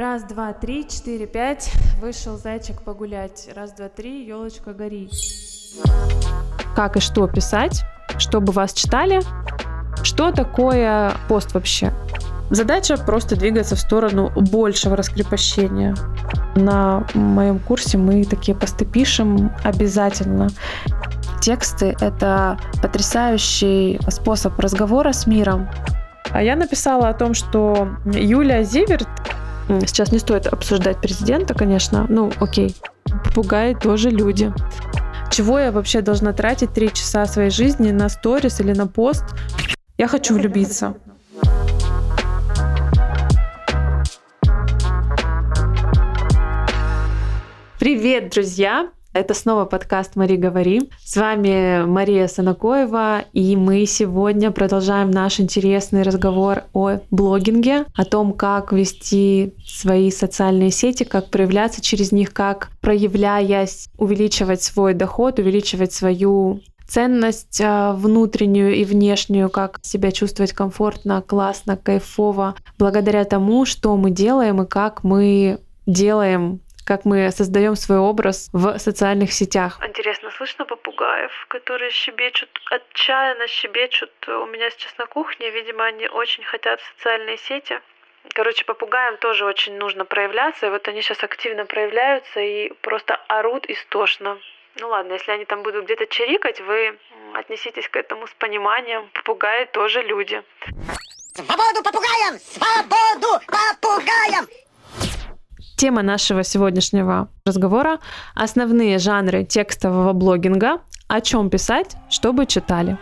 Раз, два, три, четыре, пять. Вышел зайчик погулять. Раз, два, три, елочка гори. Как и что писать, чтобы вас читали? Что такое пост вообще? Задача просто двигаться в сторону большего раскрепощения. На моем курсе мы такие посты пишем обязательно. Тексты — это потрясающий способ разговора с миром. А я написала о том, что Юлия Зиверт Сейчас не стоит обсуждать президента, конечно. Ну, окей. Попугаи тоже люди. Чего я вообще должна тратить три часа своей жизни на сторис или на пост? Я хочу влюбиться. Привет, друзья! Это снова подкаст «Мари, говори». С вами Мария Санакоева, и мы сегодня продолжаем наш интересный разговор о блогинге, о том, как вести свои социальные сети, как проявляться через них, как проявляясь, увеличивать свой доход, увеличивать свою ценность а, внутреннюю и внешнюю, как себя чувствовать комфортно, классно, кайфово, благодаря тому, что мы делаем и как мы делаем как мы создаем свой образ в социальных сетях. Интересно, слышно попугаев, которые щебечут, отчаянно щебечут у меня сейчас на кухне. Видимо, они очень хотят в социальные сети. Короче, попугаям тоже очень нужно проявляться, и вот они сейчас активно проявляются и просто орут истошно. Ну ладно, если они там будут где-то чирикать, вы отнеситесь к этому с пониманием. Попугаи тоже люди. Свободу попугаям! Свободу попугаям! Тема нашего сегодняшнего разговора – основные жанры текстового блогинга, о чем писать, чтобы читали.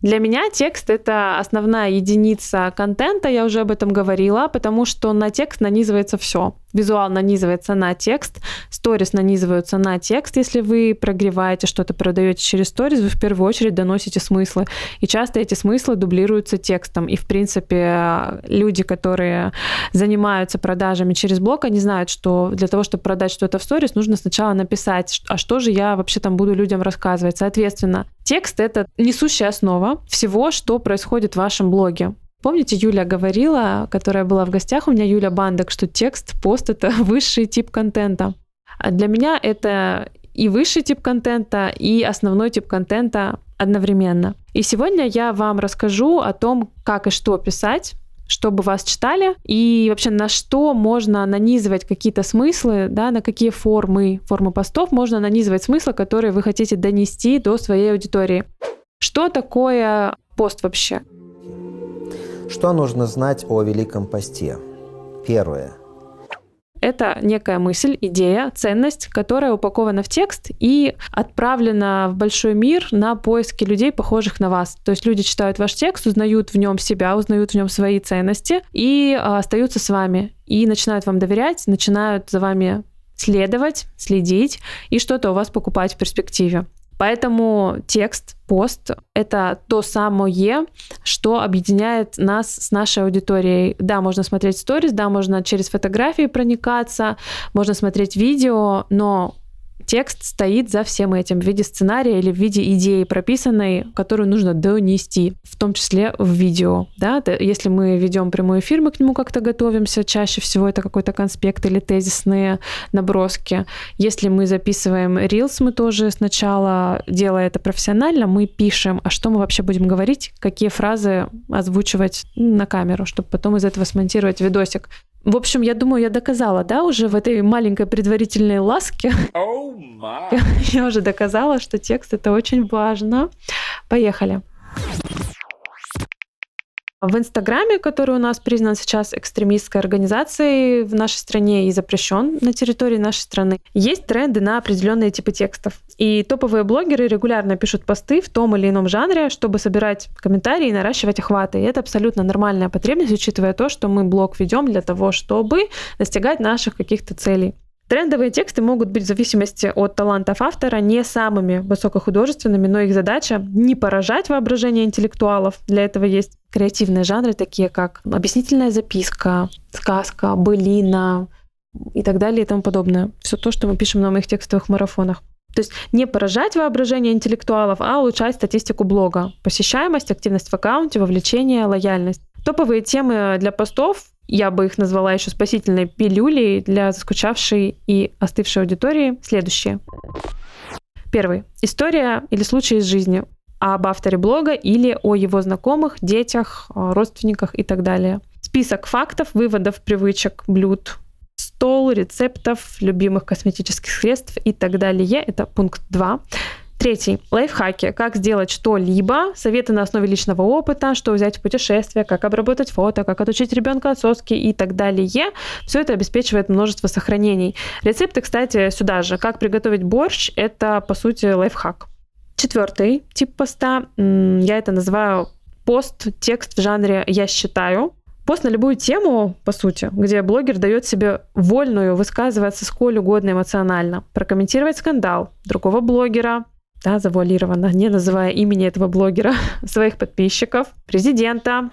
Для меня текст — это основная единица контента, я уже об этом говорила, потому что на текст нанизывается все. Визуал нанизывается на текст, сторис нанизываются на текст. Если вы прогреваете что-то, продаете через сторис, вы в первую очередь доносите смыслы. И часто эти смыслы дублируются текстом. И, в принципе, люди, которые занимаются продажами через блог, они знают, что для того, чтобы продать что-то в сторис, нужно сначала написать, а что же я вообще там буду людям рассказывать. Соответственно, текст — это несущая основа всего, что происходит в вашем блоге. Помните, Юля говорила, которая была в гостях у меня, Юля Бандок, что текст, пост — это высший тип контента. А для меня это и высший тип контента, и основной тип контента одновременно. И сегодня я вам расскажу о том, как и что писать, чтобы вас читали, и вообще на что можно нанизывать какие-то смыслы, да, на какие формы, формы постов можно нанизывать смыслы, которые вы хотите донести до своей аудитории. Что такое пост вообще? Что нужно знать о Великом посте? Первое. Это некая мысль, идея, ценность, которая упакована в текст и отправлена в большой мир на поиски людей, похожих на вас. То есть люди читают ваш текст, узнают в нем себя, узнают в нем свои ценности и а, остаются с вами. И начинают вам доверять, начинают за вами следовать, следить и что-то у вас покупать в перспективе. Поэтому текст, пост — это то самое, что объединяет нас с нашей аудиторией. Да, можно смотреть сторис, да, можно через фотографии проникаться, можно смотреть видео, но текст стоит за всем этим в виде сценария или в виде идеи прописанной, которую нужно донести, в том числе в видео. Да? Если мы ведем прямой эфир, мы к нему как-то готовимся, чаще всего это какой-то конспект или тезисные наброски. Если мы записываем Reels, мы тоже сначала, делая это профессионально, мы пишем, а что мы вообще будем говорить, какие фразы озвучивать на камеру, чтобы потом из этого смонтировать видосик. В общем, я думаю, я доказала, да, уже в этой маленькой предварительной ласке. Oh я уже доказала, что текст это очень важно. Поехали. В Инстаграме, который у нас признан сейчас экстремистской организацией в нашей стране и запрещен на территории нашей страны, есть тренды на определенные типы текстов. И топовые блогеры регулярно пишут посты в том или ином жанре, чтобы собирать комментарии и наращивать охваты. И это абсолютно нормальная потребность, учитывая то, что мы блог ведем для того, чтобы достигать наших каких-то целей. Трендовые тексты могут быть в зависимости от талантов автора не самыми высокохудожественными, но их задача не поражать воображение интеллектуалов. Для этого есть креативные жанры, такие как объяснительная записка, сказка, былина и так далее и тому подобное. Все то, что мы пишем на моих текстовых марафонах. То есть не поражать воображение интеллектуалов, а улучшать статистику блога. Посещаемость, активность в аккаунте, вовлечение, лояльность. Топовые темы для постов я бы их назвала еще спасительной пилюлей для заскучавшей и остывшей аудитории. Следующие. Первый. История или случай из жизни об авторе блога или о его знакомых, детях, родственниках и так далее. Список фактов, выводов, привычек, блюд, стол, рецептов, любимых косметических средств и так далее. Это пункт 2. Третий. Лайфхаки. Как сделать что-либо. Советы на основе личного опыта, что взять в путешествие, как обработать фото, как отучить ребенка от соски и так далее. Все это обеспечивает множество сохранений. Рецепты, кстати, сюда же. Как приготовить борщ, это, по сути, лайфхак. Четвертый тип поста. Я это называю пост, текст в жанре «я считаю». Пост на любую тему, по сути, где блогер дает себе вольную высказываться сколь угодно эмоционально, прокомментировать скандал другого блогера, да, завуалированно, не называя имени этого блогера, своих подписчиков, президента.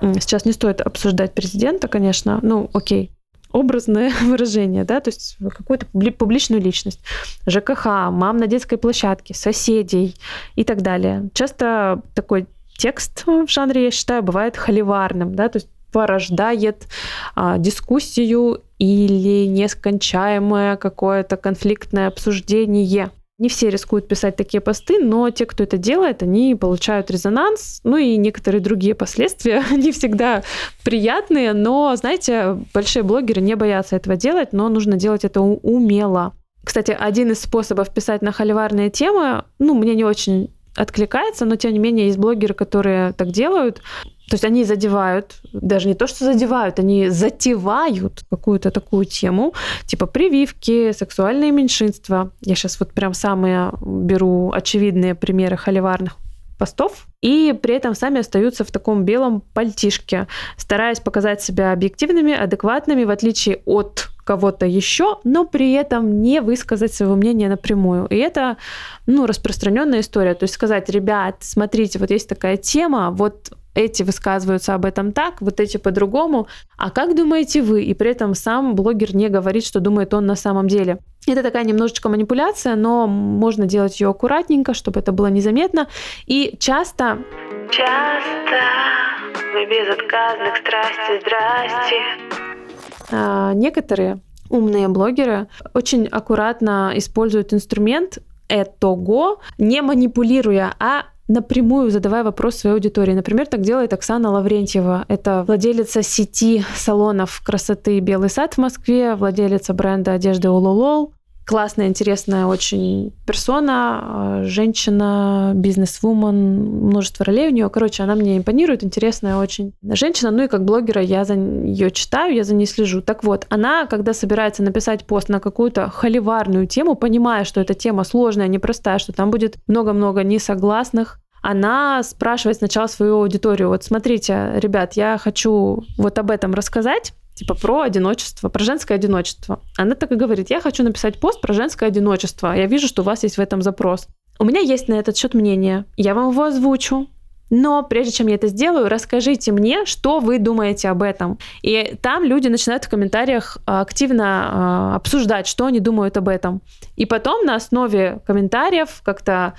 Сейчас не стоит обсуждать президента, конечно, ну окей, образное выражение, да, то есть какую-то публичную личность, ЖКХ, мам на детской площадке, соседей и так далее. Часто такой текст в жанре, я считаю, бывает холиварным, да, то есть порождает а, дискуссию или нескончаемое какое-то конфликтное обсуждение. Не все рискуют писать такие посты, но те, кто это делает, они получают резонанс, ну и некоторые другие последствия, не всегда приятные, но, знаете, большие блогеры не боятся этого делать, но нужно делать это умело. Кстати, один из способов писать на холиварные темы, ну, мне не очень откликается, но тем не менее есть блогеры, которые так делают. То есть они задевают, даже не то, что задевают, они затевают какую-то такую тему, типа прививки, сексуальные меньшинства. Я сейчас вот прям самые беру очевидные примеры холиварных постов, и при этом сами остаются в таком белом пальтишке, стараясь показать себя объективными, адекватными, в отличие от кого-то еще, но при этом не высказать своего мнения напрямую. И это ну, распространенная история. То есть сказать, ребят, смотрите, вот есть такая тема, вот эти высказываются об этом так, вот эти по-другому. А как думаете вы? И при этом сам блогер не говорит, что думает он на самом деле. Это такая немножечко манипуляция, но можно делать ее аккуратненько, чтобы это было незаметно. И часто... Часто мы безотказных страсти, здрасте. А, некоторые умные блогеры очень аккуратно используют инструмент этого, не манипулируя, а напрямую задавая вопрос своей аудитории. Например, так делает Оксана Лаврентьева. Это владелица сети салонов красоты «Белый сад» в Москве, владелица бренда одежды «Ололол», классная, интересная очень персона, женщина, бизнес-вумен, множество ролей у нее. Короче, она мне импонирует, интересная очень женщина. Ну и как блогера я за ее читаю, я за ней слежу. Так вот, она, когда собирается написать пост на какую-то холиварную тему, понимая, что эта тема сложная, непростая, что там будет много-много несогласных, она спрашивает сначала свою аудиторию, вот смотрите, ребят, я хочу вот об этом рассказать, типа про одиночество, про женское одиночество. Она так и говорит, я хочу написать пост про женское одиночество. Я вижу, что у вас есть в этом запрос. У меня есть на этот счет мнение. Я вам его озвучу. Но прежде чем я это сделаю, расскажите мне, что вы думаете об этом. И там люди начинают в комментариях а, активно а, обсуждать, что они думают об этом. И потом на основе комментариев, как-то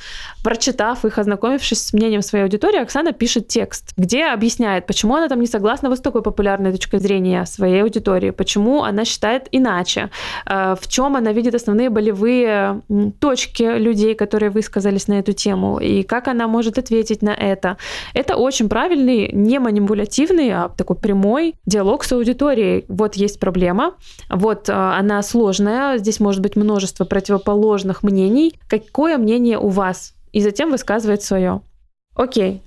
прочитав их, ознакомившись с мнением своей аудитории, Оксана пишет текст, где объясняет, почему она там не согласна вот с такой популярной точкой зрения своей аудитории, почему она считает иначе, а, в чем она видит основные болевые точки людей, которые высказались на эту тему, и как она может ответить на это. Это очень правильный, не манипулятивный, а такой прямой диалог с аудиторией. Вот есть проблема, вот а, она сложная, здесь может быть множество противоположных мнений. Какое мнение у вас? И затем высказывает свое. Окей.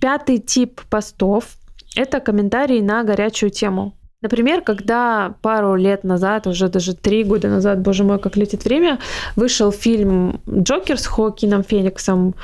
Пятый тип постов – это комментарии на горячую тему. Например, когда пару лет назад, уже даже три года назад, боже мой, как летит время, вышел фильм «Джокер» с Хоакином Фениксом,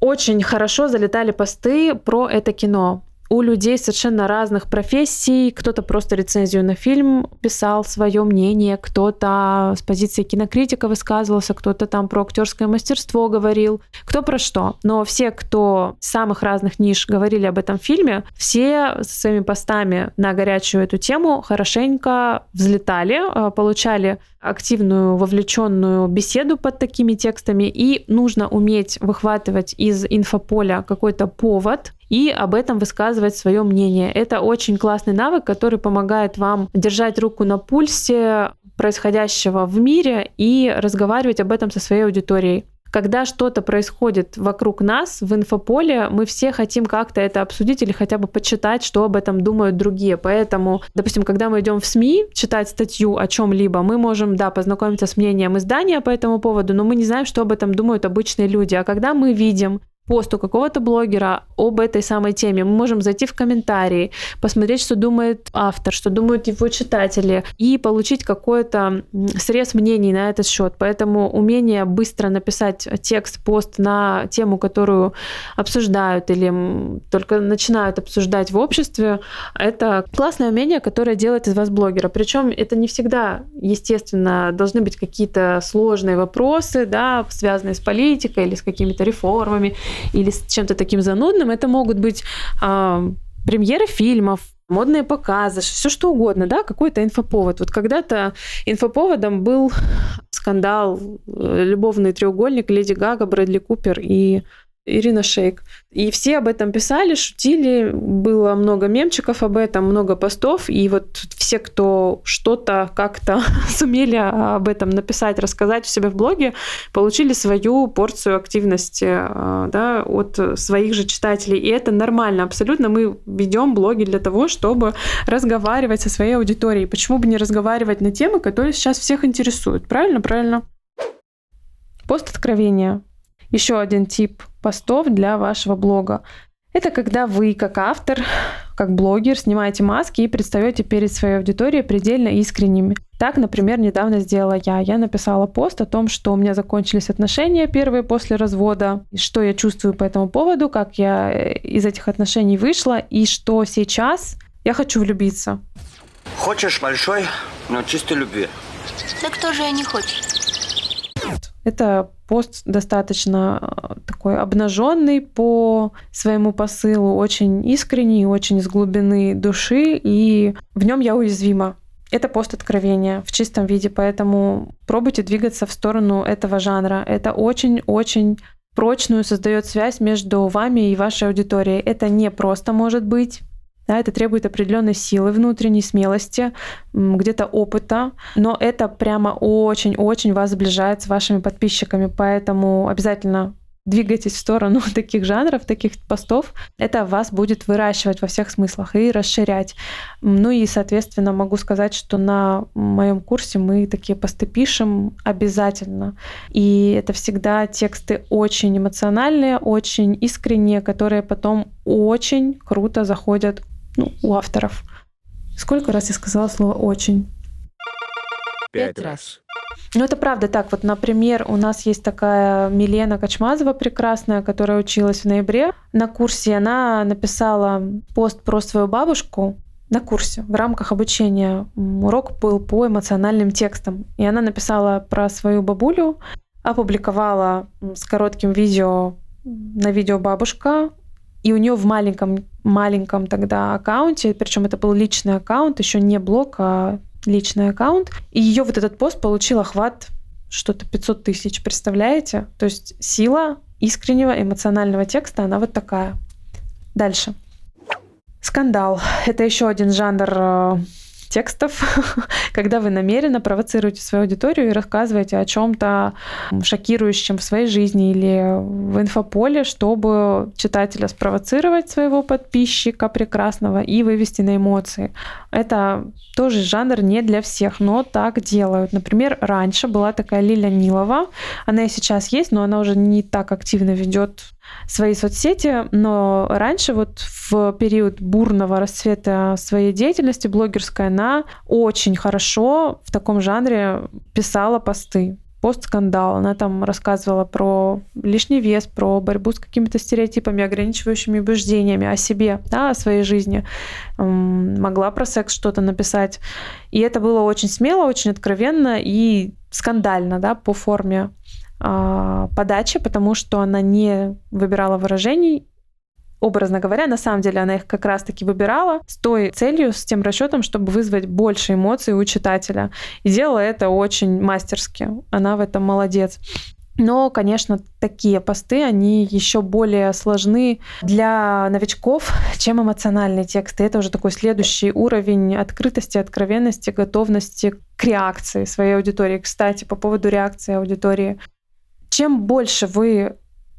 очень хорошо залетали посты про это кино у людей совершенно разных профессий. Кто-то просто рецензию на фильм писал свое мнение, кто-то с позиции кинокритика высказывался, кто-то там про актерское мастерство говорил, кто про что. Но все, кто с самых разных ниш говорили об этом фильме, все со своими постами на горячую эту тему хорошенько взлетали, э, получали активную, вовлеченную беседу под такими текстами, и нужно уметь выхватывать из инфополя какой-то повод, и об этом высказывать свое мнение. Это очень классный навык, который помогает вам держать руку на пульсе происходящего в мире и разговаривать об этом со своей аудиторией. Когда что-то происходит вокруг нас в инфополе, мы все хотим как-то это обсудить или хотя бы почитать, что об этом думают другие. Поэтому, допустим, когда мы идем в СМИ читать статью о чем-либо, мы можем, да, познакомиться с мнением издания по этому поводу, но мы не знаем, что об этом думают обычные люди. А когда мы видим посту какого-то блогера об этой самой теме. Мы можем зайти в комментарии, посмотреть, что думает автор, что думают его читатели, и получить какой-то срез мнений на этот счет. Поэтому умение быстро написать текст, пост на тему, которую обсуждают или только начинают обсуждать в обществе, это классное умение, которое делает из вас блогера. Причем это не всегда, естественно, должны быть какие-то сложные вопросы, да, связанные с политикой или с какими-то реформами или с чем-то таким занудным. Это могут быть э, премьеры фильмов, модные показы, все что угодно, да, какой-то инфоповод. Вот когда-то инфоповодом был скандал, э, любовный треугольник Леди Гага, Брэдли Купер и Ирина Шейк. И все об этом писали, шутили, было много мемчиков об этом, много постов, и вот все, кто что-то как-то сумели об этом написать, рассказать у себя в блоге, получили свою порцию активности э, да, от своих же читателей. И это нормально, абсолютно. Мы ведем блоги для того, чтобы разговаривать со своей аудиторией. Почему бы не разговаривать на темы, которые сейчас всех интересуют? Правильно? Правильно. Пост откровения. Еще один тип постов для вашего блога. Это когда вы, как автор, как блогер, снимаете маски и предстаете перед своей аудиторией предельно искренними. Так, например, недавно сделала я. Я написала пост о том, что у меня закончились отношения первые после развода, что я чувствую по этому поводу, как я э, из этих отношений вышла, и что сейчас я хочу влюбиться. Хочешь большой, но чистой любви. Да кто же я не хочет? Это пост достаточно э, такой обнаженный по своему посылу, очень искренний, очень из глубины души, и в нем я уязвима. Это пост откровения в чистом виде, поэтому пробуйте двигаться в сторону этого жанра. Это очень-очень прочную создает связь между вами и вашей аудиторией. Это не просто может быть да, это требует определенной силы, внутренней смелости, где-то опыта, но это прямо очень-очень вас сближает с вашими подписчиками, поэтому обязательно двигайтесь в сторону таких жанров, таких постов, это вас будет выращивать во всех смыслах и расширять. Ну и, соответственно, могу сказать, что на моем курсе мы такие посты пишем обязательно. И это всегда тексты очень эмоциональные, очень искренние, которые потом очень круто заходят ну, у авторов. Сколько раз я сказала слово «очень»? Пять раз. Ну, это правда так. Вот, например, у нас есть такая Милена Качмазова прекрасная, которая училась в ноябре на курсе. Она написала пост про свою бабушку на курсе в рамках обучения. Урок был по эмоциональным текстам. И она написала про свою бабулю, опубликовала с коротким видео на видео бабушка, и у нее в маленьком, маленьком тогда аккаунте, причем это был личный аккаунт, еще не блог, а личный аккаунт. И ее вот этот пост получил охват что-то 500 тысяч, представляете? То есть сила искреннего эмоционального текста, она вот такая. Дальше. Скандал. Это еще один жанр э, текстов, когда вы намеренно провоцируете свою аудиторию и рассказываете о чем-то шокирующем в своей жизни или в инфополе, чтобы читателя спровоцировать своего подписчика прекрасного и вывести на эмоции. Это тоже жанр не для всех, но так делают. Например, раньше была такая Лиля Нилова, она и сейчас есть, но она уже не так активно ведет свои соцсети, но раньше вот в период бурного расцвета своей деятельности блогерской она очень хорошо в таком жанре писала посты постскандал. Она там рассказывала про лишний вес, про борьбу с какими-то стереотипами, ограничивающими убеждениями о себе, да, о своей жизни. Могла про секс что-то написать. И это было очень смело, очень откровенно и скандально да, по форме подачи, потому что она не выбирала выражений, образно говоря, на самом деле она их как раз-таки выбирала с той целью, с тем расчетом, чтобы вызвать больше эмоций у читателя. И делала это очень мастерски. Она в этом молодец. Но, конечно, такие посты, они еще более сложны для новичков, чем эмоциональные тексты. Это уже такой следующий уровень открытости, откровенности, готовности к реакции своей аудитории. Кстати, по поводу реакции аудитории. Чем больше вы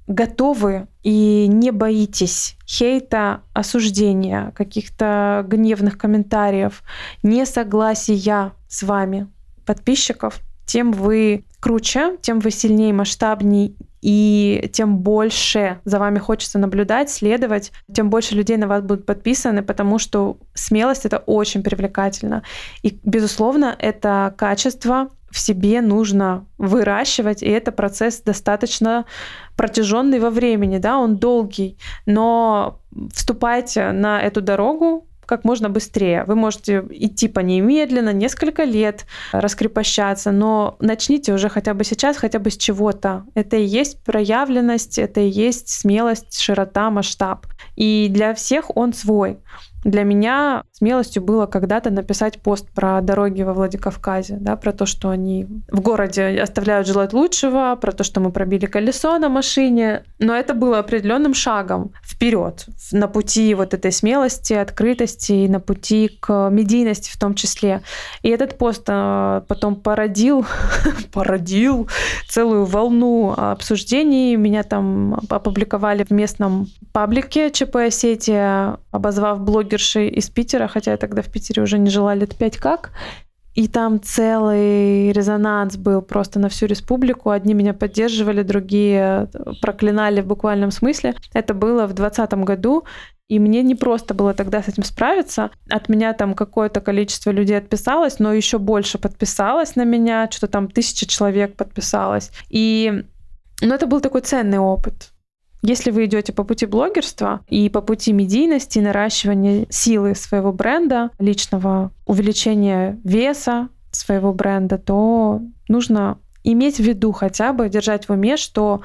готовы и не боитесь хейта, осуждения, каких-то гневных комментариев, несогласия с вами, подписчиков, тем вы круче, тем вы сильнее, масштабнее и тем больше за вами хочется наблюдать, следовать, тем больше людей на вас будут подписаны, потому что смелость — это очень привлекательно. И, безусловно, это качество в себе нужно выращивать, и это процесс достаточно протяженный во времени, да, он долгий, но вступайте на эту дорогу, как можно быстрее. Вы можете идти по ней медленно, несколько лет, раскрепощаться, но начните уже хотя бы сейчас, хотя бы с чего-то. Это и есть проявленность, это и есть смелость, широта, масштаб. И для всех он свой. Для меня смелостью было когда-то написать пост про дороги во Владикавказе, да, про то, что они в городе оставляют желать лучшего, про то, что мы пробили колесо на машине. Но это было определенным шагом вперед на пути вот этой смелости, открытости и на пути к медийности в том числе. И этот пост э, потом породил, породил целую волну обсуждений. Меня там опубликовали в местном паблике ЧП сети, обозвав блоги блогершей из Питера, хотя я тогда в Питере уже не жила лет пять как. И там целый резонанс был просто на всю республику. Одни меня поддерживали, другие проклинали в буквальном смысле. Это было в 2020 году. И мне не просто было тогда с этим справиться. От меня там какое-то количество людей отписалось, но еще больше подписалось на меня, что-то там тысяча человек подписалось. И ну, это был такой ценный опыт. Если вы идете по пути блогерства и по пути медийности, наращивания силы своего бренда, личного увеличения веса своего бренда, то нужно иметь в виду хотя бы, держать в уме, что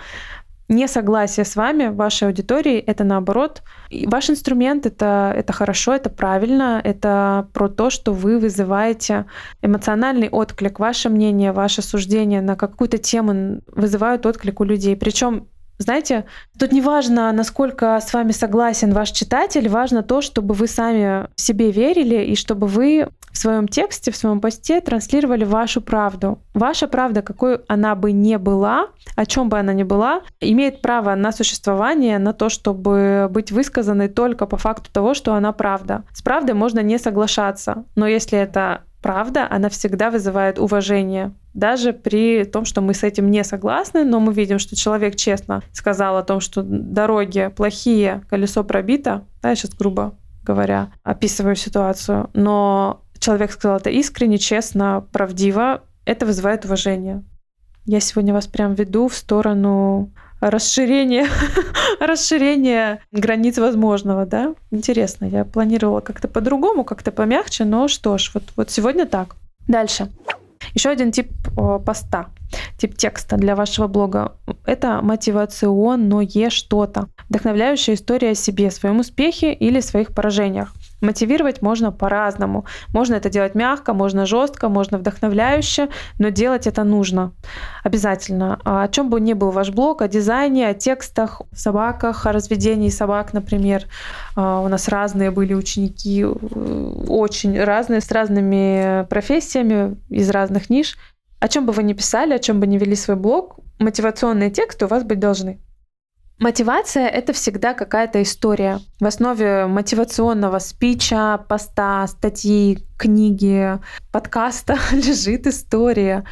несогласие с вами, вашей аудиторией, это наоборот. Ваш инструмент это, это хорошо, это правильно, это про то, что вы вызываете эмоциональный отклик. Ваше мнение, ваше суждение на какую-то тему вызывают отклик у людей. Причем знаете, тут не важно, насколько с вами согласен ваш читатель, важно то, чтобы вы сами себе верили и чтобы вы в своем тексте, в своем посте транслировали вашу правду. Ваша правда, какой она бы не была, о чем бы она ни была, имеет право на существование, на то, чтобы быть высказанной только по факту того, что она правда. С правдой можно не соглашаться, но если это правда, она всегда вызывает уважение. Даже при том, что мы с этим не согласны, но мы видим, что человек честно сказал о том, что дороги плохие, колесо пробито, да, я сейчас грубо говоря, описываю ситуацию, но человек сказал это искренне, честно, правдиво, это вызывает уважение. Я сегодня вас прям веду в сторону расширение, расширение границ возможного, да? Интересно, я планировала как-то по-другому, как-то помягче, но что ж, вот, вот сегодня так. Дальше. Еще один тип поста, тип текста для вашего блога – это мотивационное что-то, вдохновляющая история о себе, своем успехе или своих поражениях. Мотивировать можно по-разному. Можно это делать мягко, можно жестко, можно вдохновляюще, но делать это нужно обязательно. А о чем бы ни был ваш блог, о дизайне, о текстах, о собаках, о разведении собак, например. А, у нас разные были ученики, э, очень разные, с разными профессиями, из разных ниш. О чем бы вы ни писали, о чем бы ни вели свой блог, мотивационные тексты у вас быть должны. Мотивация — это всегда какая-то история. В основе мотивационного спича, поста, статьи, книги, подкаста лежит история.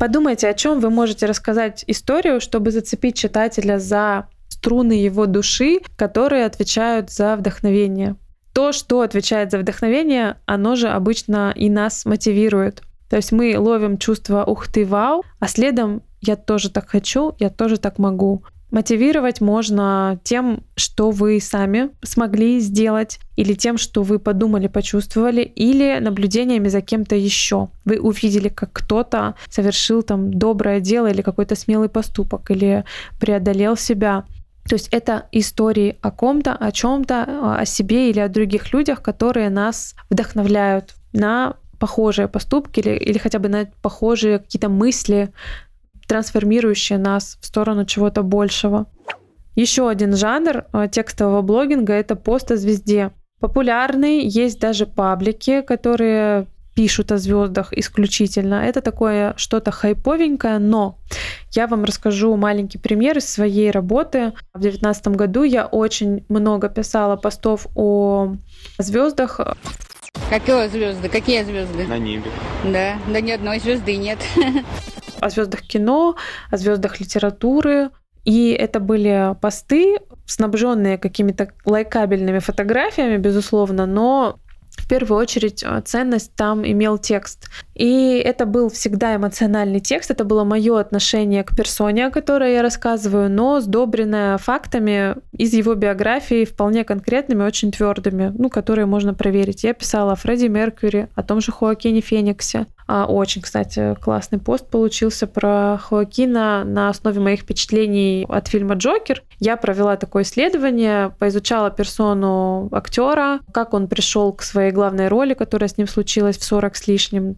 Подумайте, о чем вы можете рассказать историю, чтобы зацепить читателя за струны его души, которые отвечают за вдохновение. То, что отвечает за вдохновение, оно же обычно и нас мотивирует. То есть мы ловим чувство «ух ты, вау», а следом «я тоже так хочу», «я тоже так могу». Мотивировать можно тем, что вы сами смогли сделать, или тем, что вы подумали, почувствовали, или наблюдениями за кем-то еще. Вы увидели, как кто-то совершил там доброе дело или какой-то смелый поступок, или преодолел себя. То есть это истории о ком-то, о чем-то, о себе или о других людях, которые нас вдохновляют на похожие поступки или, или хотя бы на похожие какие-то мысли, трансформирующие нас в сторону чего-то большего. Еще один жанр э, текстового блогинга — это пост о звезде. Популярный, есть даже паблики, которые пишут о звездах исключительно. Это такое что-то хайповенькое, но я вам расскажу маленький пример из своей работы. В 2019 году я очень много писала постов о звездах. Какие звезды? Какие звезды? На небе. Да, да ни одной звезды нет. О звездах кино, о звездах литературы. И это были посты, снабженные какими-то лайкабельными фотографиями, безусловно, но в первую очередь э, ценность там имел текст. И это был всегда эмоциональный текст, это было мое отношение к персоне, о которой я рассказываю, но сдобренное фактами из его биографии, вполне конкретными, очень твердыми, ну, которые можно проверить. Я писала о Фредди Меркьюри, о том же Хоакине Фениксе, очень, кстати, классный пост получился про Хоакина на основе моих впечатлений от фильма «Джокер». Я провела такое исследование, поизучала персону актера, как он пришел к своей главной роли, которая с ним случилась в 40 с лишним,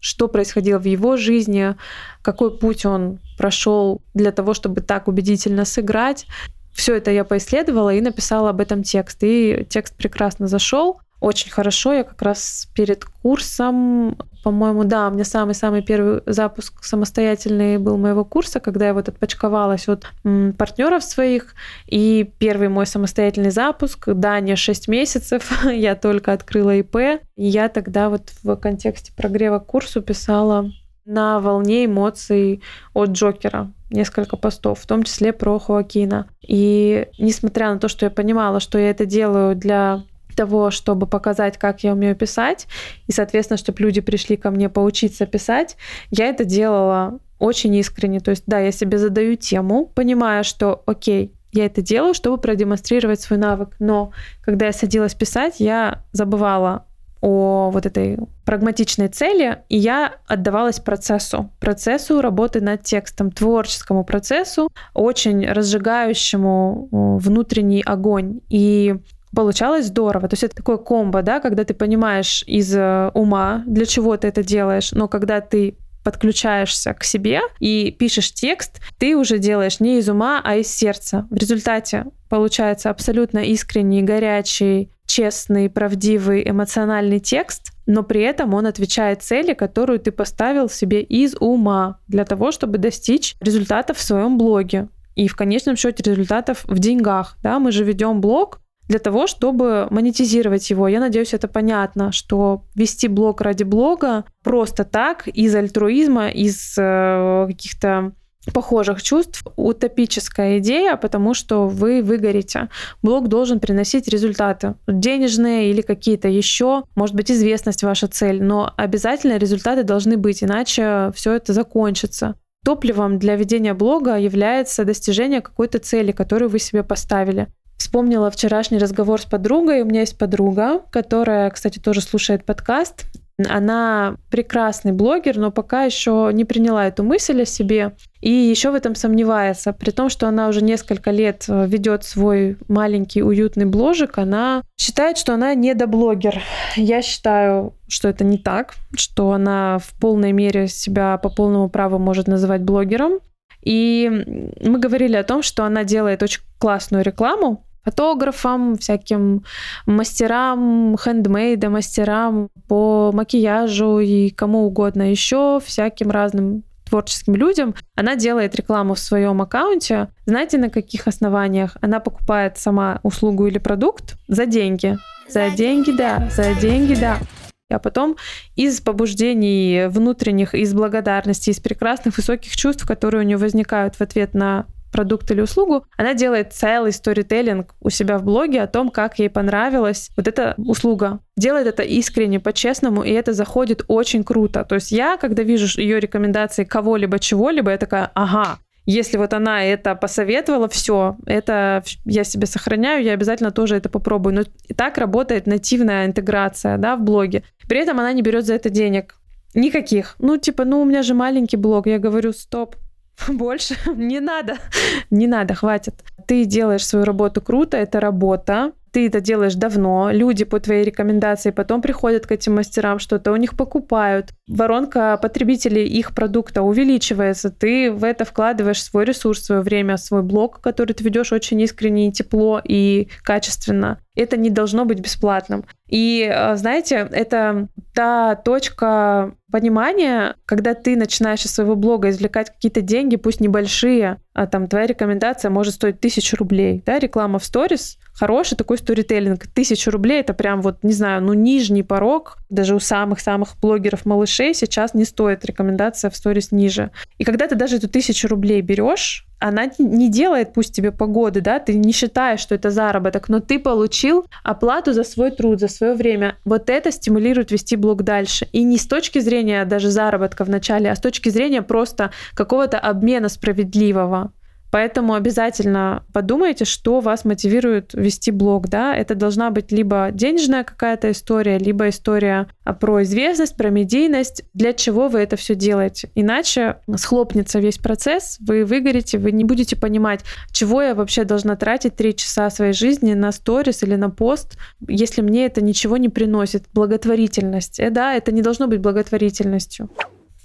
что происходило в его жизни, какой путь он прошел для того, чтобы так убедительно сыграть. Все это я поисследовала и написала об этом текст. И текст прекрасно зашел очень хорошо. Я как раз перед курсом, по-моему, да, у меня самый-самый первый запуск самостоятельный был моего курса, когда я вот отпочковалась от партнеров своих. И первый мой самостоятельный запуск, да, не 6 месяцев, я только открыла ИП. И я тогда вот в контексте прогрева курсу писала на волне эмоций от Джокера несколько постов, в том числе про Хоакина. И несмотря на то, что я понимала, что я это делаю для того, чтобы показать, как я умею писать, и, соответственно, чтобы люди пришли ко мне поучиться писать, я это делала очень искренне. То есть, да, я себе задаю тему, понимая, что, окей, я это делаю, чтобы продемонстрировать свой навык. Но когда я садилась писать, я забывала о вот этой прагматичной цели, и я отдавалась процессу, процессу работы над текстом, творческому процессу, очень разжигающему внутренний огонь. И получалось здорово. То есть это такое комбо, да, когда ты понимаешь из э, ума, для чего ты это делаешь, но когда ты подключаешься к себе и пишешь текст, ты уже делаешь не из ума, а из сердца. В результате получается абсолютно искренний, горячий, честный, правдивый, эмоциональный текст, но при этом он отвечает цели, которую ты поставил себе из ума для того, чтобы достичь результатов в своем блоге. И в конечном счете результатов в деньгах. Да? Мы же ведем блог для того, чтобы монетизировать его. Я надеюсь, это понятно, что вести блог ради блога просто так, из альтруизма, из э, каких-то похожих чувств утопическая идея, потому что вы выгорите. Блог должен приносить результаты, денежные или какие-то еще, может быть, известность ваша цель, но обязательно результаты должны быть, иначе все это закончится. Топливом для ведения блога является достижение какой-то цели, которую вы себе поставили. Вспомнила вчерашний разговор с подругой. У меня есть подруга, которая, кстати, тоже слушает подкаст. Она прекрасный блогер, но пока еще не приняла эту мысль о себе и еще в этом сомневается. При том, что она уже несколько лет э, ведет свой маленький уютный бложик, она считает, что она недоблогер. Я считаю, что это не так, что она в полной мере себя по полному праву может называть блогером. И мы говорили о том, что она делает очень классную рекламу, фотографам, всяким мастерам, хендмейда, мастерам по макияжу и кому угодно еще, всяким разным творческим людям. Она делает рекламу в своем аккаунте. Знаете, на каких основаниях? Она покупает сама услугу или продукт за деньги. За деньги, да. За деньги, да. А потом из побуждений внутренних, из благодарности, из прекрасных высоких чувств, которые у нее возникают в ответ на продукт или услугу, она делает целый сторителлинг у себя в блоге о том, как ей понравилась вот эта услуга. Делает это искренне, по-честному, и это заходит очень круто. То есть я, когда вижу ее рекомендации кого-либо, чего-либо, я такая, ага, если вот она это посоветовала, все, это я себе сохраняю, я обязательно тоже это попробую. Но и так работает нативная интеграция, да, в блоге. При этом она не берет за это денег. Никаких. Ну, типа, ну, у меня же маленький блог. Я говорю, стоп, больше не надо, не надо, хватит. Ты делаешь свою работу круто, это работа, ты это делаешь давно, люди по твоей рекомендации потом приходят к этим мастерам, что-то у них покупают. Воронка потребителей их продукта увеличивается, ты в это вкладываешь свой ресурс, свое время, свой блог, который ты ведешь очень искренне, тепло и качественно. Это не должно быть бесплатным. И, э, знаете, это та точка понимания, когда ты начинаешь из своего блога извлекать какие-то деньги, пусть небольшие, а там твоя рекомендация может стоить тысячу рублей, да, реклама в сторис, хороший такой сторителлинг. Тысячу рублей это прям вот, не знаю, ну нижний порог. Даже у самых-самых блогеров-малышей сейчас не стоит рекомендация в сторис ниже. И когда ты даже эту тысячу рублей берешь, она не делает пусть тебе погоды, да, ты не считаешь, что это заработок, но ты получил оплату за свой труд, за свое время. Вот это стимулирует вести блог дальше. И не с точки зрения даже заработка в начале, а с точки зрения просто какого-то обмена справедливого. Поэтому обязательно подумайте, что вас мотивирует вести блог. Да? Это должна быть либо денежная какая-то история, либо история про известность, про медийность. Для чего вы это все делаете? Иначе схлопнется весь процесс, вы выгорите, вы не будете понимать, чего я вообще должна тратить три часа своей жизни на сторис или на пост, если мне это ничего не приносит. Благотворительность. Э, да, это не должно быть благотворительностью.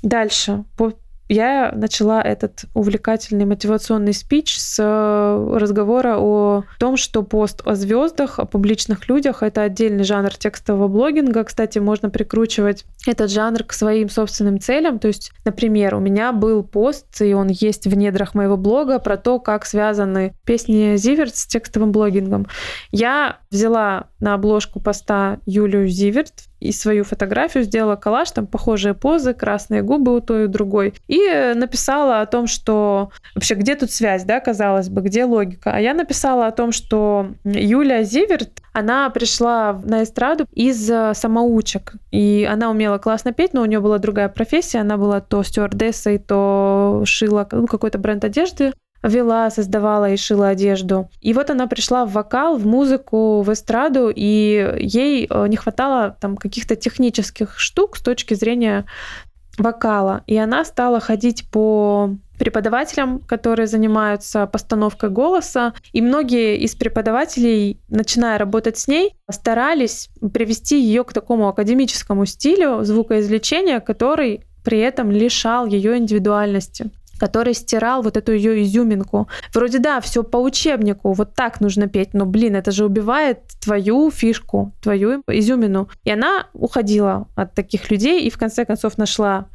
Дальше, по я начала этот увлекательный мотивационный спич с э, разговора о том, что пост о звездах, о публичных людях — это отдельный жанр текстового блогинга. Кстати, можно прикручивать этот жанр к своим собственным целям. То есть, например, у меня был пост, и он есть в недрах моего блога, про то, как связаны песни Зиверт с текстовым блогингом. Я взяла на обложку поста Юлию Зиверт и свою фотографию, сделала коллаж, там похожие позы, красные губы у той и у другой, и написала о том, что вообще где тут связь, да, казалось бы, где логика. А я написала о том, что Юлия Зиверт, она пришла на эстраду из самоучек, и она умела классно петь, но у нее была другая профессия, она была то стюардессой, то шила ну, какой-то бренд одежды, вела, создавала и шила одежду. И вот она пришла в вокал, в музыку, в эстраду, и ей э, не хватало там каких-то технических штук с точки зрения вокала. И она стала ходить по преподавателям, которые занимаются постановкой голоса. И многие из преподавателей, начиная работать с ней, старались привести ее к такому академическому стилю звукоизвлечения, который при этом лишал ее индивидуальности который стирал вот эту ее изюминку. Вроде да, все по учебнику, вот так нужно петь, но, блин, это же убивает твою фишку, твою изюмину. И она уходила от таких людей и в конце концов нашла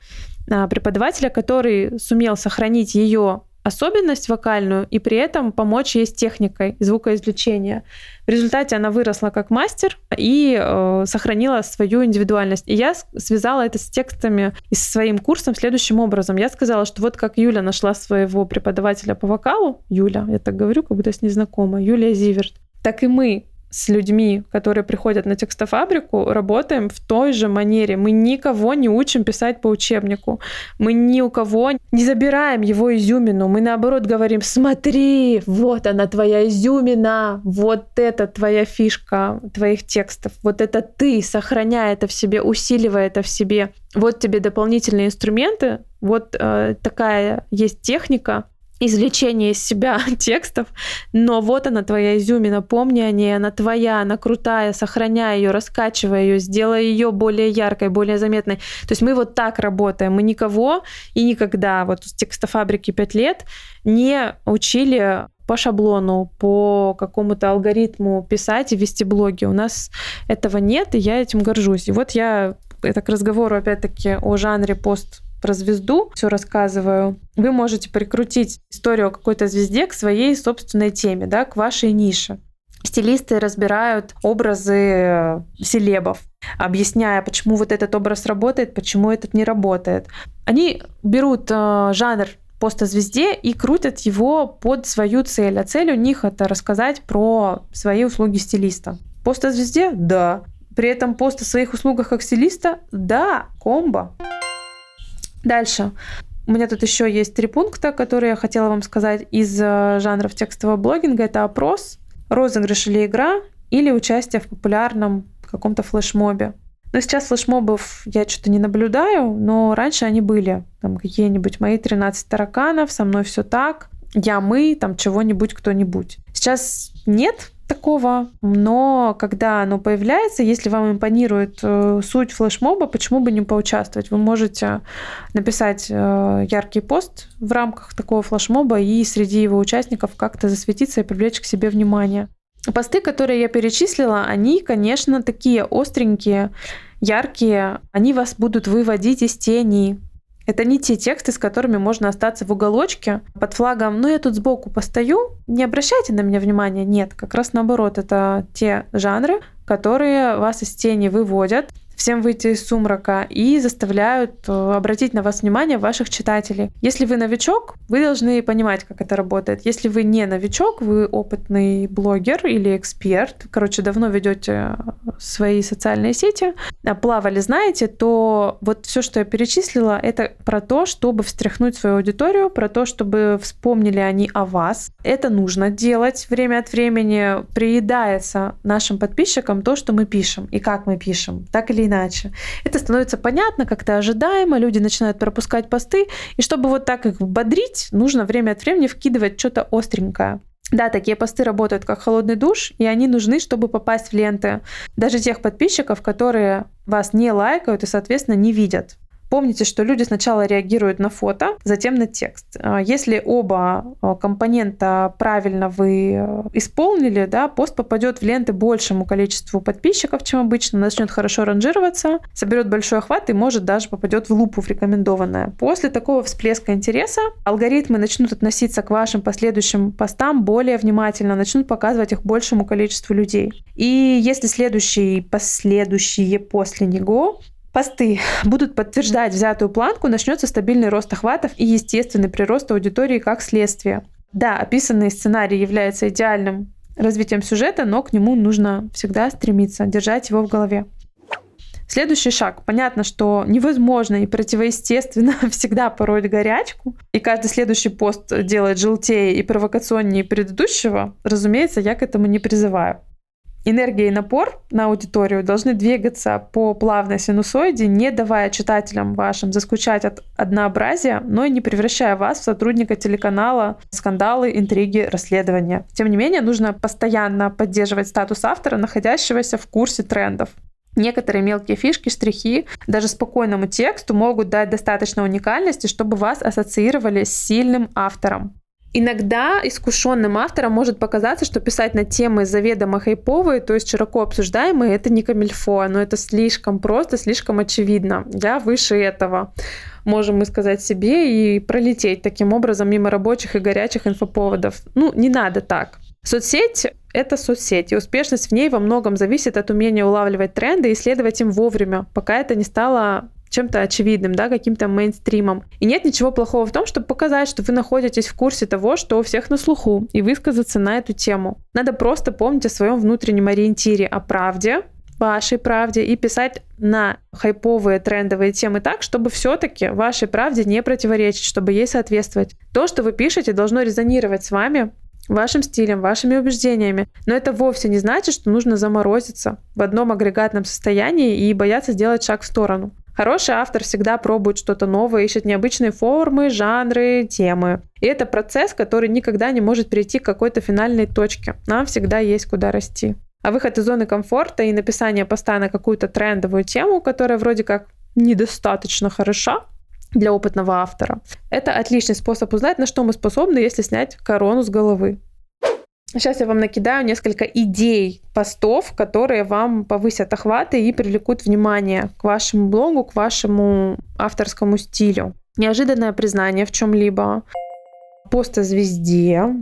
а, преподавателя, который сумел сохранить ее особенность вокальную и при этом помочь ей с техникой звукоизвлечения. В результате она выросла как мастер и э, сохранила свою индивидуальность. И я связала это с текстами и со своим курсом следующим образом. Я сказала, что вот как Юля нашла своего преподавателя по вокалу, Юля, я так говорю, как будто с незнакомой, Юлия Зиверт, так и мы с людьми, которые приходят на текстофабрику, работаем в той же манере. Мы никого не учим писать по учебнику. Мы ни у кого не забираем его изюмину. Мы наоборот говорим, смотри, вот она твоя изюмина, вот это твоя фишка твоих текстов, вот это ты, сохраняй это в себе, усиливай это в себе. Вот тебе дополнительные инструменты, вот э, такая есть техника, извлечение из себя текстов, но вот она твоя изюмина, помни о ней, она твоя, она крутая, сохраняй ее, раскачивай ее, сделай ее более яркой, более заметной. То есть мы вот так работаем, мы никого и никогда, вот с текстофабрики 5 лет, не учили по шаблону, по какому-то алгоритму писать и вести блоги. У нас этого нет, и я этим горжусь. И вот я это к разговору опять-таки о жанре пост про звезду все рассказываю, вы можете прикрутить историю о какой-то звезде к своей собственной теме, да, к вашей нише. Стилисты разбирают образы э, селебов, объясняя, почему вот этот образ работает, почему этот не работает. Они берут э, жанр поста звезде и крутят его под свою цель. А цель у них это рассказать про свои услуги стилиста. Поста звезде? Да. При этом пост о своих услугах как стилиста? Да. Комбо. Дальше. У меня тут еще есть три пункта, которые я хотела вам сказать из э, жанров текстового блогинга. Это опрос, розыгрыш или игра, или участие в популярном каком-то флешмобе. Но сейчас флешмобов я что-то не наблюдаю, но раньше они были. Там какие-нибудь мои 13 тараканов, со мной все так, я, мы, там чего-нибудь, кто-нибудь. Сейчас нет такого, но когда оно появляется, если вам импонирует э, суть флешмоба, почему бы не поучаствовать? Вы можете написать э, яркий пост в рамках такого флешмоба и среди его участников как-то засветиться и привлечь к себе внимание. Посты, которые я перечислила, они, конечно, такие остренькие, яркие, они вас будут выводить из тени, это не те тексты, с которыми можно остаться в уголочке под флагом «ну я тут сбоку постою», не обращайте на меня внимания. Нет, как раз наоборот, это те жанры, которые вас из тени выводят, всем выйти из сумрака и заставляют э, обратить на вас внимание ваших читателей. Если вы новичок, вы должны понимать, как это работает. Если вы не новичок, вы опытный блогер или эксперт, короче, давно ведете свои социальные сети, а плавали, знаете, то вот все, что я перечислила, это про то, чтобы встряхнуть свою аудиторию, про то, чтобы вспомнили они о вас. Это нужно делать время от времени. Приедается нашим подписчикам то, что мы пишем и как мы пишем, так или иначе. Это становится понятно, как-то ожидаемо, люди начинают пропускать посты, и чтобы вот так их бодрить, нужно время от времени вкидывать что-то остренькое. Да, такие посты работают как холодный душ, и они нужны, чтобы попасть в ленты даже тех подписчиков, которые вас не лайкают и, соответственно, не видят. Помните, что люди сначала реагируют на фото, затем на текст. А, если оба а, компонента правильно вы э, исполнили, да, пост попадет в ленты большему количеству подписчиков, чем обычно, начнет хорошо ранжироваться, соберет большой охват и может даже попадет в лупу в рекомендованное. После такого всплеска интереса алгоритмы начнут относиться к вашим последующим постам более внимательно, начнут показывать их большему количеству людей. И если следующий, последующие после него посты будут подтверждать взятую планку, начнется стабильный рост охватов и естественный прирост аудитории как следствие. Да, описанный сценарий является идеальным развитием сюжета, но к нему нужно всегда стремиться, держать его в голове. Следующий шаг. Понятно, что невозможно и противоестественно всегда пороть горячку, и каждый следующий пост делает желтее и провокационнее предыдущего. Разумеется, я к этому не призываю энергия и напор на аудиторию должны двигаться по плавной синусоиде, не давая читателям вашим заскучать от однообразия, но и не превращая вас в сотрудника телеканала скандалы, интриги, расследования. Тем не менее, нужно постоянно поддерживать статус автора, находящегося в курсе трендов. Некоторые мелкие фишки, штрихи даже спокойному тексту могут дать достаточно уникальности, чтобы вас ассоциировали с сильным автором. Иногда искушенным авторам может показаться, что писать на темы заведомо хайповые, то есть широко обсуждаемые, это не камильфо, но это слишком просто, слишком очевидно. Я выше этого можем мы сказать себе и пролететь таким образом мимо рабочих и горячих инфоповодов. Ну, не надо так. Соцсеть — это соцсеть, и успешность в ней во многом зависит от умения улавливать тренды и исследовать им вовремя, пока это не стало чем-то очевидным, да, каким-то мейнстримом. И нет ничего плохого в том, чтобы показать, что вы находитесь в курсе того, что у всех на слуху, и высказаться на эту тему. Надо просто помнить о своем внутреннем ориентире, о правде, вашей правде и писать на хайповые трендовые темы так, чтобы все-таки вашей правде не противоречить, чтобы ей соответствовать. То, что вы пишете, должно резонировать с вами, вашим стилем, вашими убеждениями. Но это вовсе не значит, что нужно заморозиться в одном агрегатном состоянии и бояться сделать шаг в сторону. Хороший автор всегда пробует что-то новое, ищет необычные формы, жанры, темы. И это процесс, который никогда не может прийти к какой-то финальной точке. Нам всегда есть куда расти. А выход из зоны комфорта и написание поста на какую-то трендовую тему, которая вроде как недостаточно хороша, для опытного автора. Это отличный способ узнать, на что мы способны, если снять корону с головы. Сейчас я вам накидаю несколько идей постов, которые вам повысят охваты и привлекут внимание к вашему блогу, к вашему авторскому стилю. Неожиданное признание в чем-либо, пост о звезде,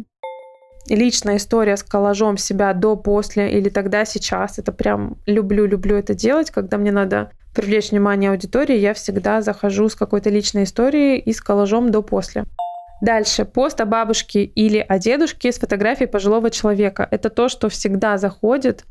личная история с коллажом себя до, после или тогда, сейчас. Это прям люблю-люблю это делать, когда мне надо привлечь внимание аудитории, я всегда захожу с какой-то личной историей и с коллажом до, после. Дальше. Пост о бабушке или о дедушке с фотографией пожилого человека. Это то, что всегда заходит.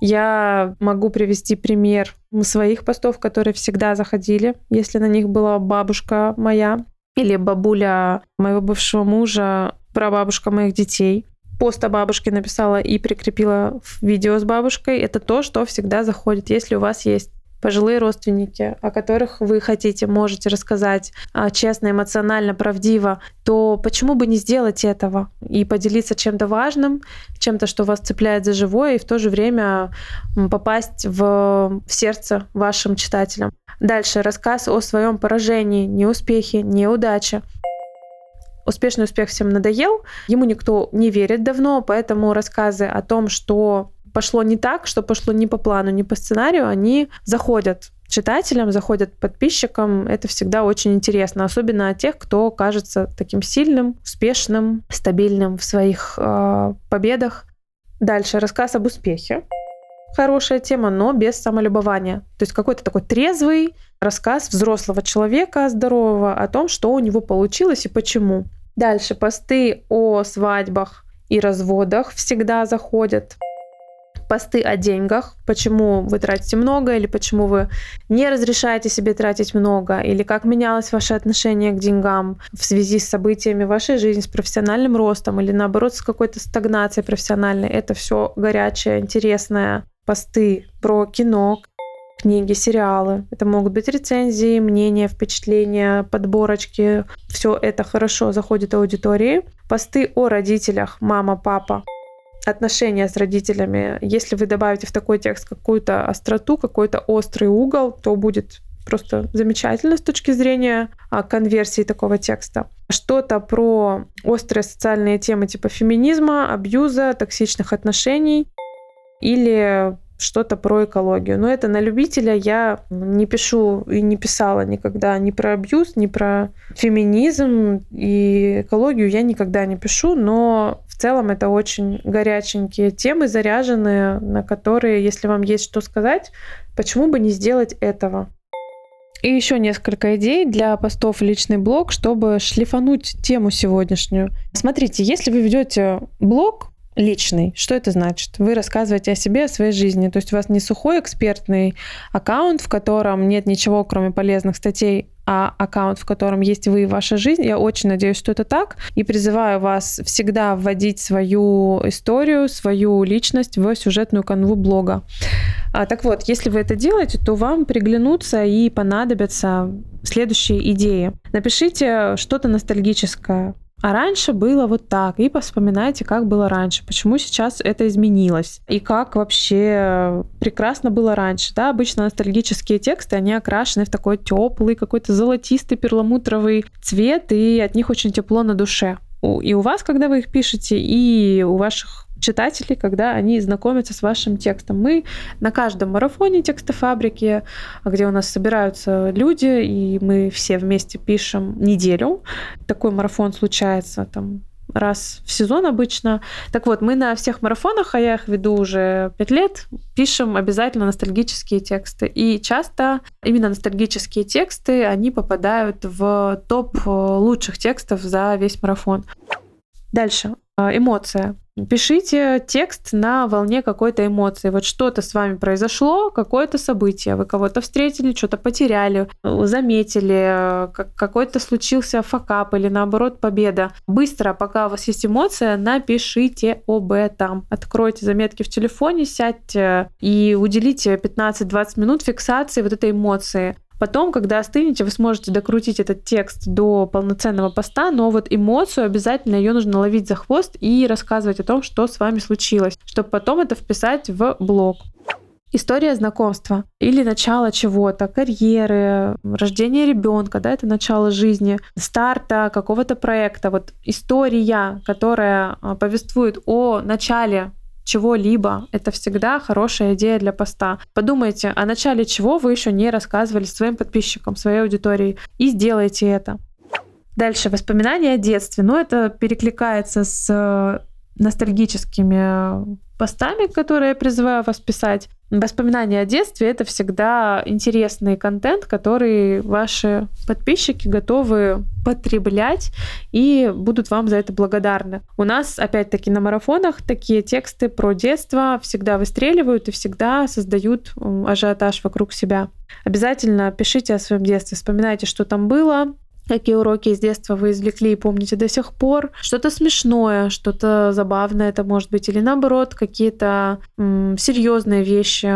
Я могу привести пример своих постов, которые всегда заходили, если на них была бабушка моя или бабуля моего бывшего мужа, прабабушка моих детей. Пост о бабушке написала и прикрепила видео с бабушкой. Это то, что всегда заходит. Если у вас есть пожилые родственники, о которых вы хотите, можете рассказать а, честно, эмоционально, правдиво, то почему бы не сделать этого и поделиться чем-то важным, чем-то, что вас цепляет за живое, и в то же время попасть в, в сердце вашим читателям. Дальше рассказ о своем поражении, неуспехе, неудаче. Успешный успех всем надоел, ему никто не верит давно, поэтому рассказы о том, что пошло не так, что пошло не по плану, не по сценарию, они заходят читателям, заходят подписчикам. Это всегда очень интересно, особенно от тех, кто кажется таким сильным, успешным, стабильным в своих э, победах. Дальше рассказ об успехе. Хорошая тема, но без самолюбования. То есть какой-то такой трезвый рассказ взрослого человека, здорового, о том, что у него получилось и почему. Дальше посты о свадьбах и разводах всегда заходят посты о деньгах, почему вы тратите много или почему вы не разрешаете себе тратить много, или как менялось ваше отношение к деньгам в связи с событиями вашей жизни, с профессиональным ростом или наоборот с какой-то стагнацией профессиональной. Это все горячее, интересное посты про кино, книги, сериалы. Это могут быть рецензии, мнения, впечатления, подборочки. Все это хорошо заходит аудитории. Посты о родителях, мама, папа, отношения с родителями. Если вы добавите в такой текст какую-то остроту, какой-то острый угол, то будет просто замечательно с точки зрения а, конверсии такого текста. Что-то про острые социальные темы типа феминизма, абьюза, токсичных отношений или что-то про экологию. Но это на любителя я не пишу и не писала никогда ни про абьюз, ни про феминизм и экологию я никогда не пишу, но в целом это очень горяченькие темы, заряженные, на которые, если вам есть что сказать, почему бы не сделать этого? И еще несколько идей для постов в личный блог, чтобы шлифануть тему сегодняшнюю. Смотрите, если вы ведете блог, личный. Что это значит? Вы рассказываете о себе, о своей жизни. То есть у вас не сухой экспертный аккаунт, в котором нет ничего, кроме полезных статей, а аккаунт, в котором есть вы и ваша жизнь. Я очень надеюсь, что это так. И призываю вас всегда вводить свою историю, свою личность в сюжетную канву блога. А, так вот, если вы это делаете, то вам приглянутся и понадобятся следующие идеи. Напишите что-то ностальгическое, а раньше было вот так. И вспоминайте, как было раньше, почему сейчас это изменилось. И как вообще прекрасно было раньше. Да, обычно ностальгические тексты, они окрашены в такой теплый, какой-то золотистый перламутровый цвет, и от них очень тепло на душе. И у вас, когда вы их пишете, и у ваших читателей, когда они знакомятся с вашим текстом. Мы на каждом марафоне текстофабрики, где у нас собираются люди, и мы все вместе пишем неделю. Такой марафон случается там раз в сезон обычно. Так вот, мы на всех марафонах, а я их веду уже пять лет, пишем обязательно ностальгические тексты. И часто именно ностальгические тексты, они попадают в топ лучших текстов за весь марафон. Дальше. Эмоция. Пишите текст на волне какой-то эмоции. Вот что-то с вами произошло, какое-то событие. Вы кого-то встретили, что-то потеряли, заметили, какой-то случился факап или наоборот победа. Быстро, пока у вас есть эмоция, напишите об этом. Откройте заметки в телефоне, сядьте и уделите 15-20 минут фиксации вот этой эмоции. Потом, когда остынете, вы сможете докрутить этот текст до полноценного поста, но вот эмоцию обязательно ее нужно ловить за хвост и рассказывать о том, что с вами случилось, чтобы потом это вписать в блог. История знакомства или начало чего-то, карьеры, рождения ребенка, да, это начало жизни, старта какого-то проекта. Вот история, которая а, повествует о начале чего-либо, это всегда хорошая идея для поста. Подумайте, о начале чего вы еще не рассказывали своим подписчикам, своей аудитории, и сделайте это. Дальше, воспоминания о детстве. Ну, это перекликается с э, ностальгическими постами, которые я призываю вас писать. Воспоминания о детстве — это всегда интересный контент, который ваши подписчики готовы потреблять и будут вам за это благодарны. У нас, опять-таки, на марафонах такие тексты про детство всегда выстреливают и всегда создают ажиотаж вокруг себя. Обязательно пишите о своем детстве, вспоминайте, что там было, какие уроки из детства вы извлекли и помните до сих пор, что-то смешное, что-то забавное это может быть, или наоборот, какие-то серьезные вещи.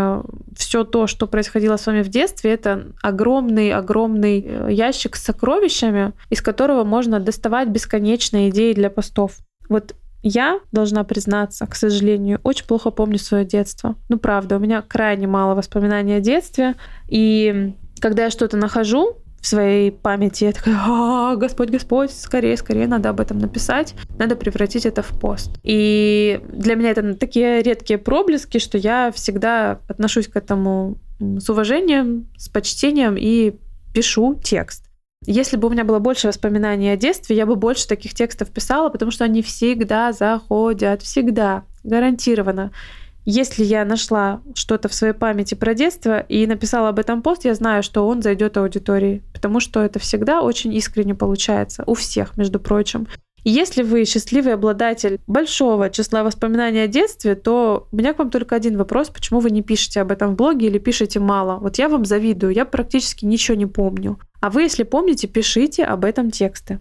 Все то, что происходило с вами в детстве, это огромный-огромный э, ящик с сокровищами, из которого можно доставать бесконечные идеи для постов. Вот я должна признаться, к сожалению, очень плохо помню свое детство. Ну, правда, у меня крайне мало воспоминаний о детстве. И когда я что-то нахожу, в своей памяти. Я такая, а, Господь, Господь, скорее, скорее, надо об этом написать, надо превратить это в пост. И для меня это такие редкие проблески, что я всегда отношусь к этому с уважением, с почтением и пишу текст. Если бы у меня было больше воспоминаний о детстве, я бы больше таких текстов писала, потому что они всегда заходят, всегда, гарантированно. Если я нашла что-то в своей памяти про детство и написала об этом пост, я знаю, что он зайдет аудитории, потому что это всегда очень искренне получается. У всех, между прочим. Если вы счастливый обладатель большого числа воспоминаний о детстве, то у меня к вам только один вопрос, почему вы не пишете об этом в блоге или пишете мало? Вот я вам завидую, я практически ничего не помню. А вы, если помните, пишите об этом тексты.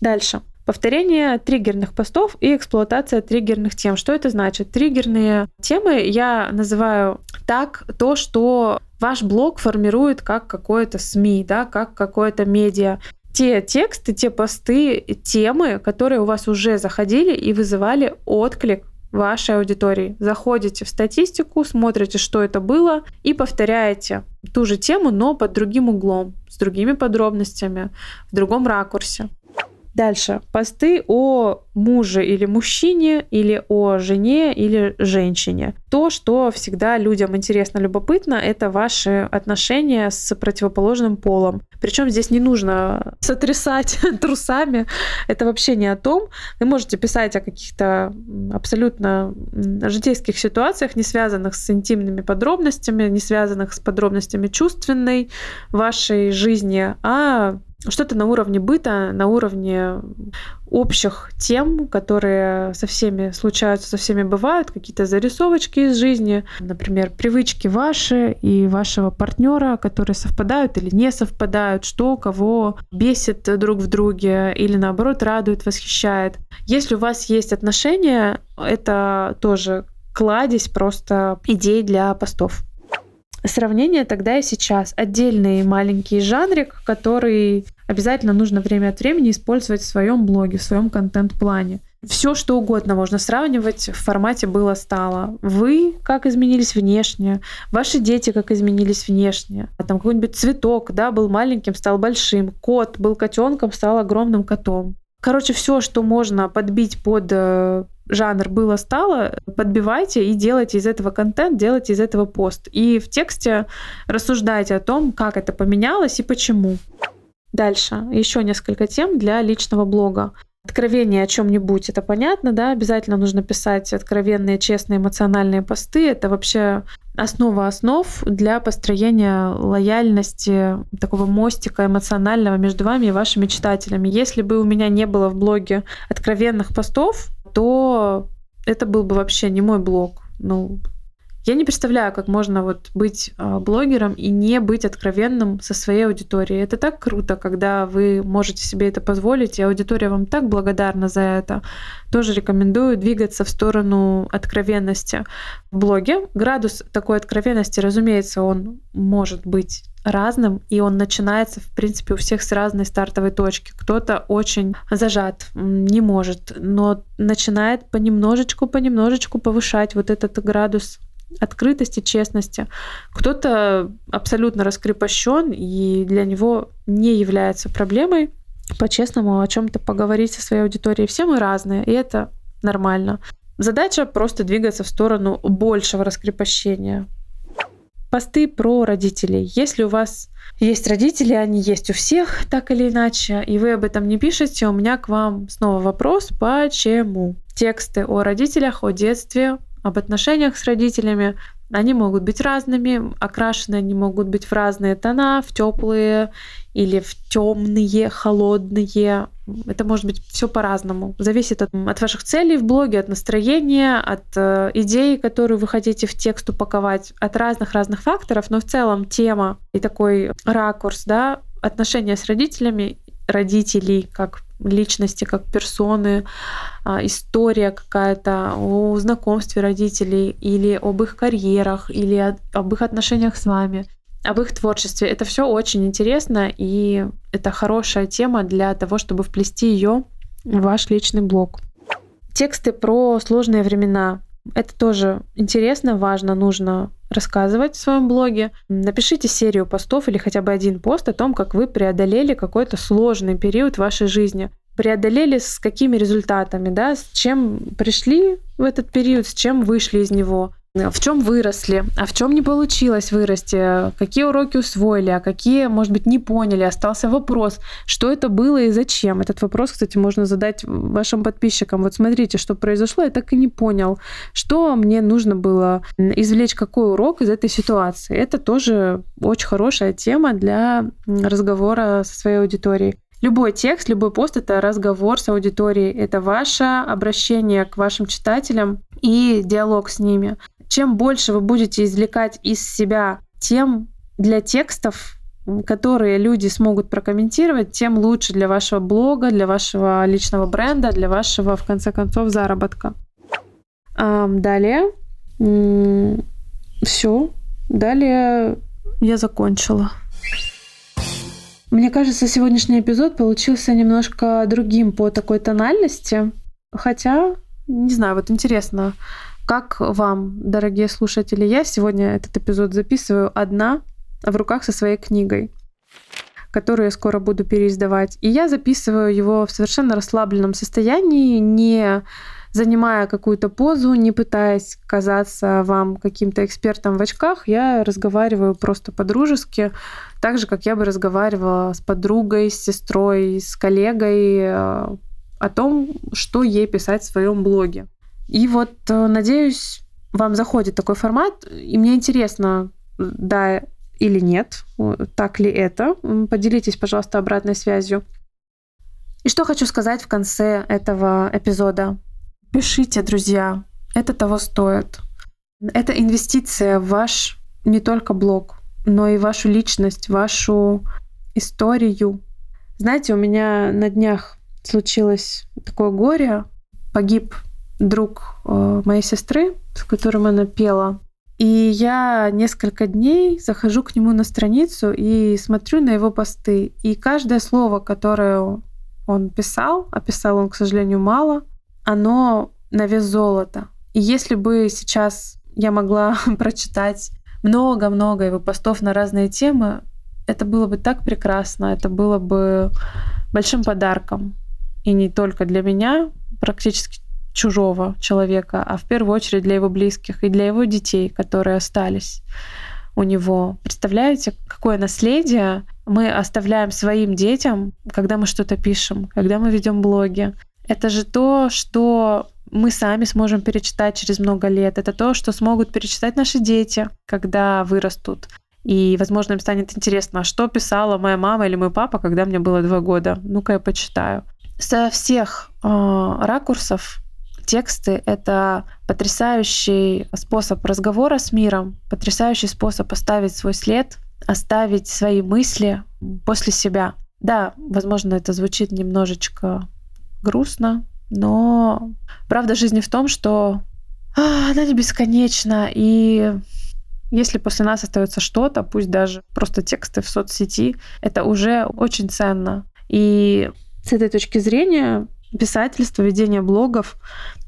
Дальше. Повторение триггерных постов и эксплуатация триггерных тем. Что это значит? Триггерные темы я называю так то, что ваш блог формирует как какое-то СМИ, да, как какое-то медиа. Те тексты, те посты, темы, которые у вас уже заходили и вызывали отклик вашей аудитории. Заходите в статистику, смотрите, что это было, и повторяете ту же тему, но под другим углом, с другими подробностями, в другом ракурсе. Дальше. Посты о муже или мужчине, или о жене или женщине. То, что всегда людям интересно, любопытно, это ваши отношения с противоположным полом. Причем здесь не нужно сотрясать трусами. Это вообще не о том. Вы можете писать о каких-то абсолютно житейских ситуациях, не связанных с интимными подробностями, не связанных с подробностями чувственной вашей жизни, а что-то на уровне быта, на уровне общих тем, которые со всеми случаются, со всеми бывают, какие-то зарисовочки из жизни, например, привычки ваши и вашего партнера, которые совпадают или не совпадают, что кого бесит друг в друге или наоборот радует, восхищает. Если у вас есть отношения, это тоже кладезь просто идей для постов. Сравнение тогда и сейчас. Отдельный маленький жанрик, который обязательно нужно время от времени использовать в своем блоге, в своем контент-плане. Все, что угодно можно сравнивать в формате было-стало. Вы как изменились внешне, ваши дети как изменились внешне. А там какой-нибудь цветок, да, был маленьким, стал большим, кот был котенком, стал огромным котом. Короче, все, что можно подбить под э, жанр было-стало, подбивайте и делайте из этого контент, делайте из этого пост. И в тексте рассуждайте о том, как это поменялось и почему. Дальше. Еще несколько тем для личного блога. Откровение о чем-нибудь, это понятно, да, обязательно нужно писать откровенные, честные, эмоциональные посты. Это вообще основа основ для построения лояльности, такого мостика эмоционального между вами и вашими читателями. Если бы у меня не было в блоге откровенных постов, то это был бы вообще не мой блог. Ну, я не представляю, как можно вот быть а, блогером и не быть откровенным со своей аудиторией. Это так круто, когда вы можете себе это позволить, и аудитория вам так благодарна за это. Тоже рекомендую двигаться в сторону откровенности в блоге. Градус такой откровенности, разумеется, он может быть разным, и он начинается, в принципе, у всех с разной стартовой точки. Кто-то очень зажат, не может, но начинает понемножечку, понемножечку повышать вот этот градус открытости, честности. Кто-то абсолютно раскрепощен, и для него не является проблемой по-честному о чем-то поговорить со своей аудиторией. Все мы разные, и это нормально. Задача просто двигаться в сторону большего раскрепощения. Посты про родителей. Если у вас есть родители, они есть у всех, так или иначе, и вы об этом не пишете, у меня к вам снова вопрос, почему? Тексты о родителях, о детстве, об отношениях с родителями. Они могут быть разными, окрашены они могут быть в разные тона, в теплые или в темные, холодные. Это может быть все по-разному. Зависит от, от ваших целей в блоге, от настроения, от э, идей, которую вы хотите в текст упаковать, от разных-разных факторов. Но в целом тема и такой ракурс, да, отношения с родителями родителей как личности, как персоны, а, история какая-то о знакомстве родителей или об их карьерах, или об их отношениях с вами, об их творчестве. Это все очень интересно, и это хорошая тема для того, чтобы вплести ее в ваш личный блог. Тексты про сложные времена. Это тоже интересно, важно, нужно рассказывать в своем блоге. Напишите серию постов или хотя бы один пост о том, как вы преодолели какой-то сложный период вашей жизни. Преодолели с какими результатами, да, с чем пришли в этот период, с чем вышли из него в чем выросли, а в чем не получилось вырасти, какие уроки усвоили, а какие, может быть, не поняли. Остался вопрос, что это было и зачем. Этот вопрос, кстати, можно задать вашим подписчикам. Вот смотрите, что произошло, я так и не понял, что мне нужно было извлечь, какой урок из этой ситуации. Это тоже очень хорошая тема для разговора со своей аудиторией. Любой текст, любой пост — это разговор с аудиторией, это ваше обращение к вашим читателям и диалог с ними. Чем больше вы будете извлекать из себя, тем для текстов, которые люди смогут прокомментировать, тем лучше для вашего блога, для вашего личного бренда, для вашего, в конце концов, заработка. Далее. Все. Далее я закончила. Мне кажется, сегодняшний эпизод получился немножко другим по такой тональности. Хотя, не знаю, вот интересно, как вам, дорогие слушатели? Я сегодня этот эпизод записываю одна в руках со своей книгой, которую я скоро буду переиздавать. И я записываю его в совершенно расслабленном состоянии, не занимая какую-то позу, не пытаясь казаться вам каким-то экспертом в очках, я разговариваю просто по-дружески, так же, как я бы разговаривала с подругой, с сестрой, с коллегой э, о том, что ей писать в своем блоге. И вот, э, надеюсь, вам заходит такой формат, и мне интересно, да или нет, так ли это. Поделитесь, пожалуйста, обратной связью. И что хочу сказать в конце этого эпизода. Пишите, друзья, это того стоит. Это инвестиция в ваш не только блог, но и вашу личность, вашу историю. Знаете, у меня на днях случилось такое горе. Погиб друг э, моей сестры, с которым она пела. И я несколько дней захожу к нему на страницу и смотрю на его посты. И каждое слово, которое он писал, а писал он, к сожалению, мало, оно на вес золота. И если бы сейчас я могла прочитать много-много его постов на разные темы, это было бы так прекрасно, это было бы большим подарком. И не только для меня, практически чужого человека, а в первую очередь для его близких и для его детей, которые остались у него. Представляете, какое наследие мы оставляем своим детям, когда мы что-то пишем, когда мы ведем блоги. Это же то, что мы сами сможем перечитать через много лет. Это то, что смогут перечитать наши дети, когда вырастут. И, возможно, им станет интересно, а что писала моя мама или мой папа, когда мне было два года. Ну-ка я почитаю. Со всех э, ракурсов Тексты — это потрясающий способ разговора с миром, потрясающий способ оставить свой след, оставить свои мысли после себя. Да, возможно, это звучит немножечко грустно, но правда жизни в том, что а, она не бесконечна, и если после нас остается что-то, пусть даже просто тексты в соцсети, это уже очень ценно. И с этой точки зрения писательство, ведение блогов,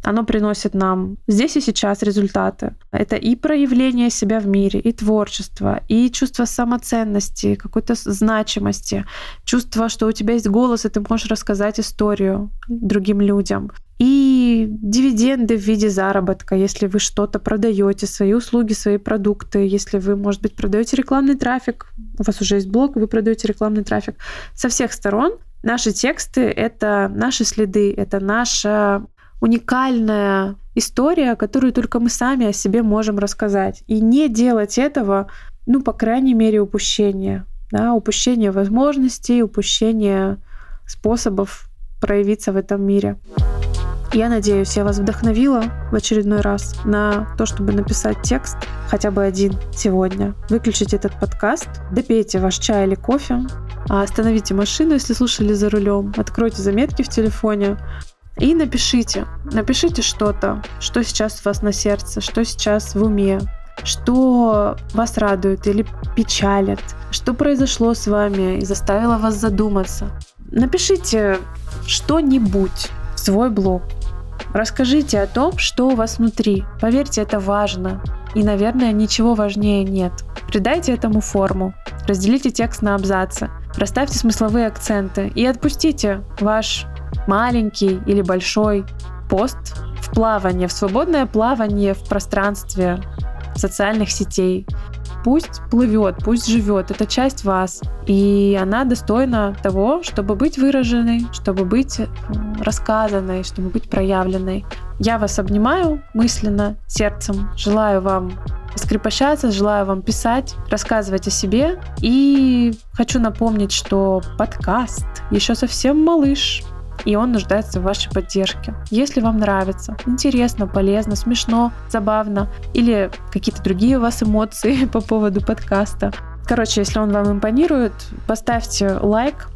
оно приносит нам здесь и сейчас результаты. Это и проявление себя в мире, и творчество, и чувство самоценности, какой-то значимости, чувство, что у тебя есть голос, и ты можешь рассказать историю другим людям. И дивиденды в виде заработка, если вы что-то продаете, свои услуги, свои продукты, если вы, может быть, продаете рекламный трафик, у вас уже есть блог, вы продаете рекламный трафик со всех сторон, Наши тексты — это наши следы, это наша уникальная история, которую только мы сами о себе можем рассказать. И не делать этого, ну, по крайней мере, упущение. Да, упущение возможностей, упущение способов проявиться в этом мире. Я надеюсь, я вас вдохновила в очередной раз на то, чтобы написать текст, хотя бы один сегодня. Выключите этот подкаст, допейте ваш чай или кофе, А, остановите машину, если слушали за рулем, откройте заметки в телефоне и напишите. Напишите что-то, что сейчас у вас на сердце, что сейчас в уме, что вас радует или печалит, что произошло с вами и заставило вас задуматься. Напишите что-нибудь в свой блог. Расскажите о том, что у вас внутри. Поверьте, это важно. И, наверное, ничего важнее нет. Придайте этому форму. Разделите текст на абзацы. Расставьте смысловые акценты и отпустите ваш маленький или большой пост в плавание, в свободное плавание в пространстве социальных сетей. Пусть плывет, пусть живет, это часть вас. И она достойна того, чтобы быть выраженной, чтобы быть рассказанной, чтобы быть проявленной. Я вас обнимаю мысленно, сердцем. Желаю вам скрипощаться, желаю вам писать, рассказывать о себе. И хочу напомнить, что подкаст еще совсем малыш и он нуждается в вашей поддержке. Если вам нравится, интересно, полезно, смешно, забавно или какие-то другие у вас эмоции по поводу подкаста, Короче, если он вам импонирует, поставьте лайк,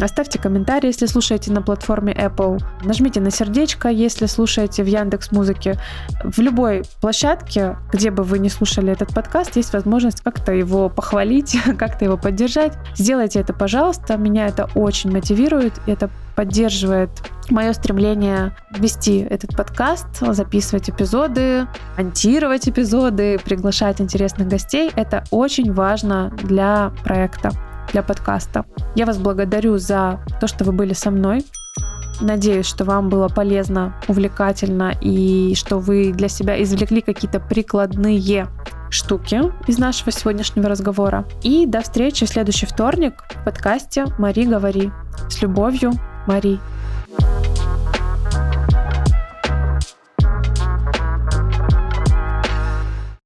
Оставьте комментарий, если слушаете на платформе Apple. Нажмите на сердечко, если слушаете в Яндекс Музыке. В любой площадке, где бы вы не слушали этот подкаст, есть возможность как-то его похвалить, как-то его поддержать. Сделайте это, пожалуйста. Меня это очень мотивирует. Это поддерживает мое стремление вести этот подкаст, записывать эпизоды, монтировать эпизоды, приглашать интересных гостей. Это очень важно для проекта для подкаста. Я вас благодарю за то, что вы были со мной. Надеюсь, что вам было полезно, увлекательно и что вы для себя извлекли какие-то прикладные штуки из нашего сегодняшнего разговора. И до встречи в следующий вторник в подкасте «Мари, говори». С любовью, Мари.